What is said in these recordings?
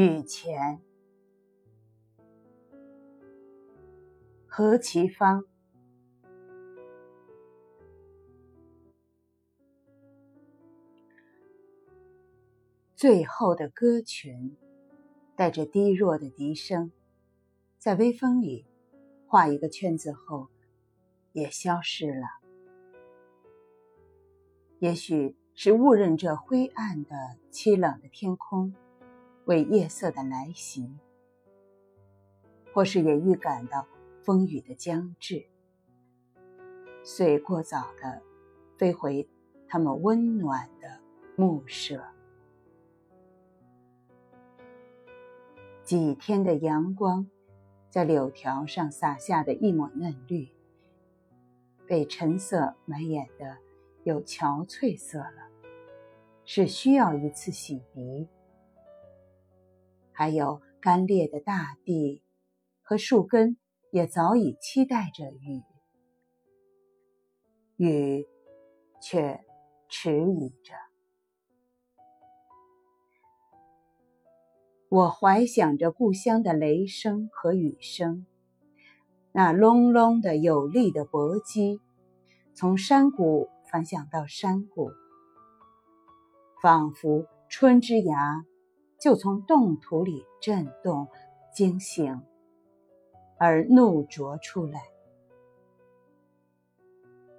雨前，何其芳。最后的歌群，带着低弱的笛声，在微风里画一个圈子后，也消失了。也许是误认这灰暗的、凄冷的天空。为夜色的来袭，或是也预感到风雨的将至，遂过早的飞回他们温暖的暮舍。几天的阳光，在柳条上洒下的一抹嫩绿，被橙色满眼的有憔悴色了，是需要一次洗涤。还有干裂的大地和树根，也早已期待着雨，雨却迟疑着。我怀想着故乡的雷声和雨声，那隆隆的有力的搏击，从山谷反响到山谷，仿佛春之芽。就从冻土里震动、惊醒，而怒啄出来。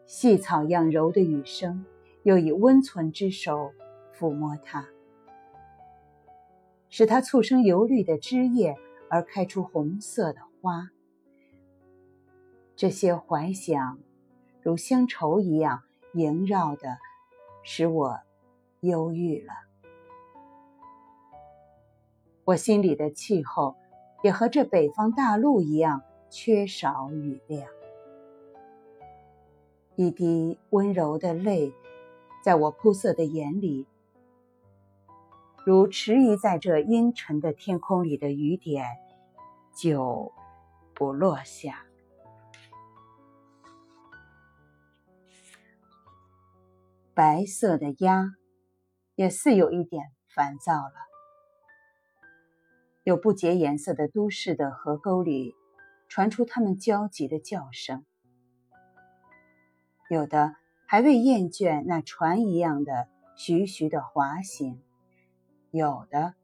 细草样柔的雨声，又以温存之手抚摸它，使它促生油绿的枝叶，而开出红色的花。这些怀想，如乡愁一样萦绕的，使我忧郁了。我心里的气候，也和这北方大陆一样，缺少雨量。一滴温柔的泪，在我铺色的眼里，如迟疑在这阴沉的天空里的雨点，就不落下。白色的鸭，也似有一点烦躁了。有不洁颜色的都市的河沟里，传出它们焦急的叫声；有的还未厌倦那船一样的徐徐的滑行；有的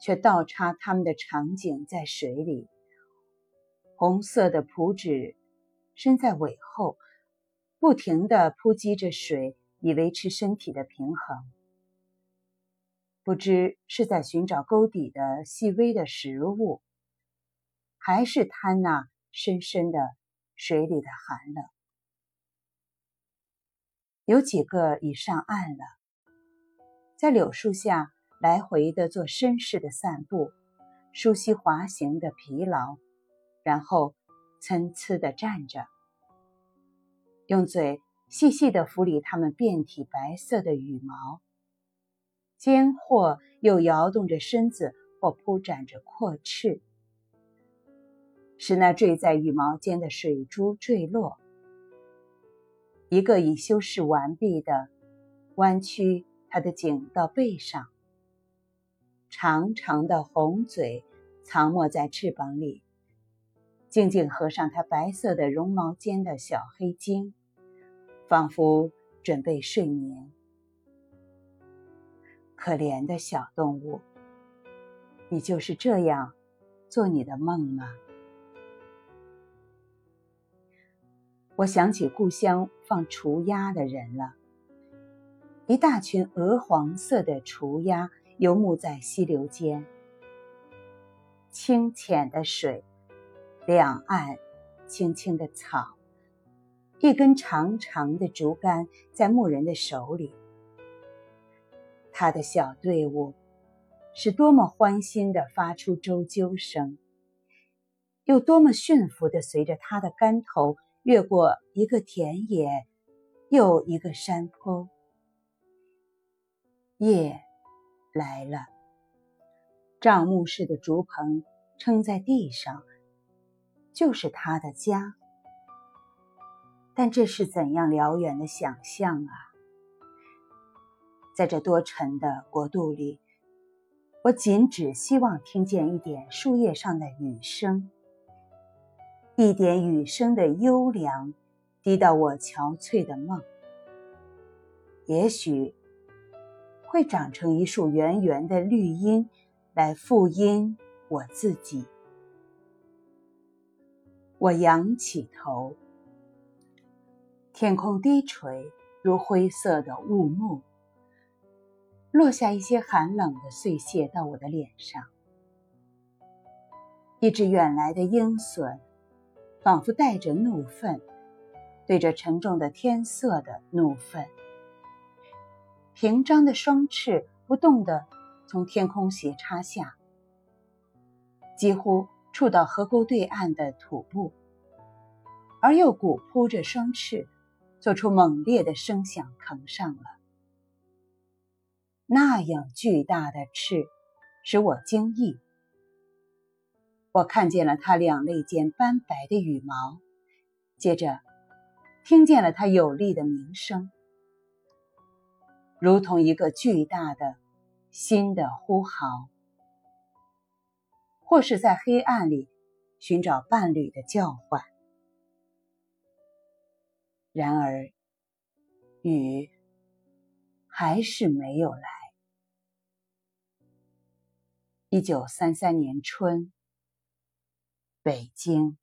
却倒插它们的场景在水里。红色的蒲纸身在尾后，不停地扑击着水，以维持身体的平衡。不知是在寻找沟底的细微的食物，还是贪那深深的水里的寒冷。有几个已上岸了，在柳树下来回的做绅士的散步，舒息滑行的疲劳，然后参差的站着，用嘴细细的抚理它们遍体白色的羽毛。间或又摇动着身子，或铺展着阔翅，使那坠在羽毛间的水珠坠落。一个已修饰完毕的，弯曲它的颈到背上，长长的红嘴藏没在翅膀里，静静合上它白色的绒毛间的小黑睛，仿佛准备睡眠。可怜的小动物，你就是这样做你的梦吗？我想起故乡放雏鸭的人了。一大群鹅黄色的雏鸭游牧在溪流间，清浅的水，两岸青青的草，一根长长的竹竿在牧人的手里。他的小队伍是多么欢欣地发出啁啾声，又多么驯服地随着他的竿头越过一个田野，又一个山坡。夜来了，帐幕式的竹棚撑在地上，就是他的家。但这是怎样辽远的想象啊！在这多尘的国度里，我仅只希望听见一点树叶上的雨声，一点雨声的优良，滴到我憔悴的梦。也许会长成一束圆圆的绿荫，来复荫我自己。我仰起头，天空低垂，如灰色的雾幕。落下一些寒冷的碎屑到我的脸上，一只远来的鹰隼，仿佛带着怒愤，对着沉重的天色的怒愤，平张的双翅不动地从天空斜插下，几乎触到河沟对岸的土部，而又鼓扑着双翅，做出猛烈的声响，腾上了。那样巨大的翅，使我惊异。我看见了它两肋间斑白的羽毛，接着听见了它有力的鸣声，如同一个巨大的新的呼号，或是在黑暗里寻找伴侣的叫唤。然而，雨还是没有来。一九三三年春，北京。